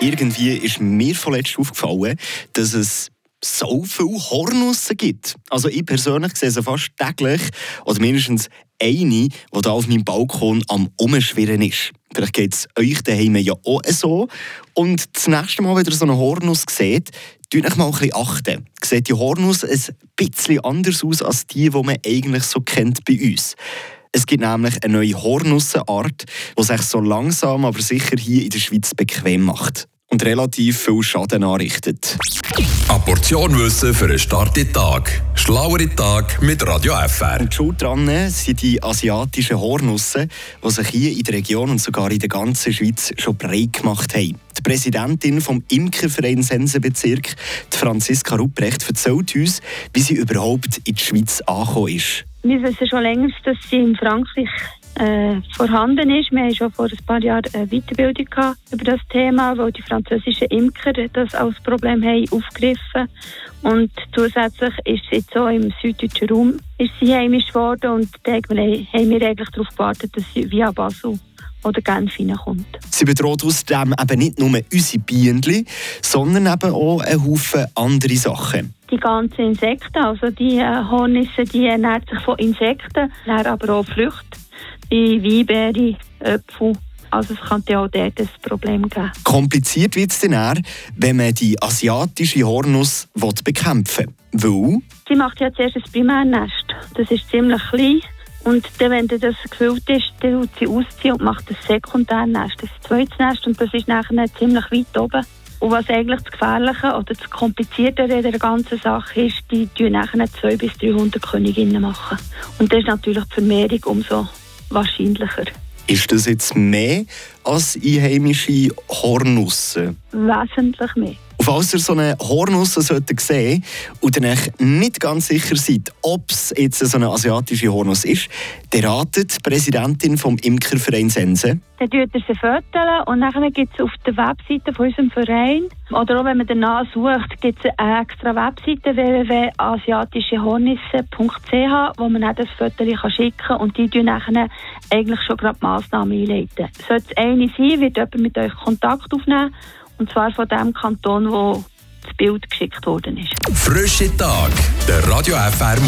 Irgendwie ist mir vorletzt aufgefallen, dass es so viele Hornussen gibt. Also ich persönlich sehe sie fast täglich oder mindestens eine, die hier auf meinem Balkon am Umschwirren ist. Vielleicht geht es euch daheim ja auch so. Und das nächste Mal, wenn ihr so eine Hornuss seht, tut euch mal ein bisschen achten. Sieht die Hornuss ein bisschen anders aus als die, die man eigentlich so kennt bei uns. Es gibt nämlich eine neue Hornussenart, die sich so langsam aber sicher hier in der Schweiz bequem macht und relativ viel Schaden anrichtet. Eine Portion Wissen für einen starken Tag. Schlauere Tag mit Radio FR. Und schuld dran sind die asiatischen Hornussen, die sich hier in der Region und sogar in der ganzen Schweiz schon breit gemacht haben. Die Präsidentin vom Imkerverein Sensenbezirk, Franziska Rupprecht, erzählt uns, wie sie überhaupt in die Schweiz angekommen ist. Wir wissen schon länger, dass sie in Frankreich äh, vorhanden ist. Wir haben schon vor ein paar Jahren eine Weiterbildung gehabt über das Thema, weil die französischen Imker das als Problem haben aufgegriffen und zusätzlich ist sie jetzt so im süddeutschen Raum ist sie heimisch geworden und da haben wir eigentlich darauf gewartet, dass sie via Basel oder Genf hineinkommt. Sie bedroht außerdem eben nicht nur unsere Bienen, sondern eben auch einen Haufen andere Sachen die ganzen Insekten. Also die äh, Hornisse, die ernähren sich von Insekten, aber auch Früchte wie Weinbeere, Äpfel. Also es könnte auch dort ein Problem geben. Kompliziert wird es dann eher, wenn man die asiatische Hornuss bekämpfen will. Sie macht ja zuerst ein Primärnest. Das ist ziemlich klein. Und dann, wenn das gefüllt ist, dann tut sie ausziehen und macht ein Sekundärnest, ein zweites Nest. Und das ist nachher ziemlich weit oben. Und was eigentlich das Gefährliche oder das Komplizierte in der ganzen Sache ist, die tun nachher 200 bis 300 Königinnen machen. Und das ist natürlich die Vermehrung umso wahrscheinlicher. Ist das jetzt mehr als einheimische Hornussen? Wesentlich mehr. Falls ihr so eine sehen solltet und dann nicht ganz sicher seid, ob es jetzt so eine asiatische Hornuss ist, dann ratet die Präsidentin vom Imkerverein Sense. Dann tut er sie föteln und dann gibt es auf der Webseite von unserem Verein oder auch wenn man danach sucht, gibt es eine extra Webseite www.asiatischehornisse.ch, wo man dann das Foto schicken kann und die tun nachher eigentlich schon gerade Massnahmen einleiten. Sollte es eine sein, wird jemand mit euch Kontakt aufnehmen und zwar von dem Kanton, wo das Bild geschickt worden ist. Frische Tag, der Radio FR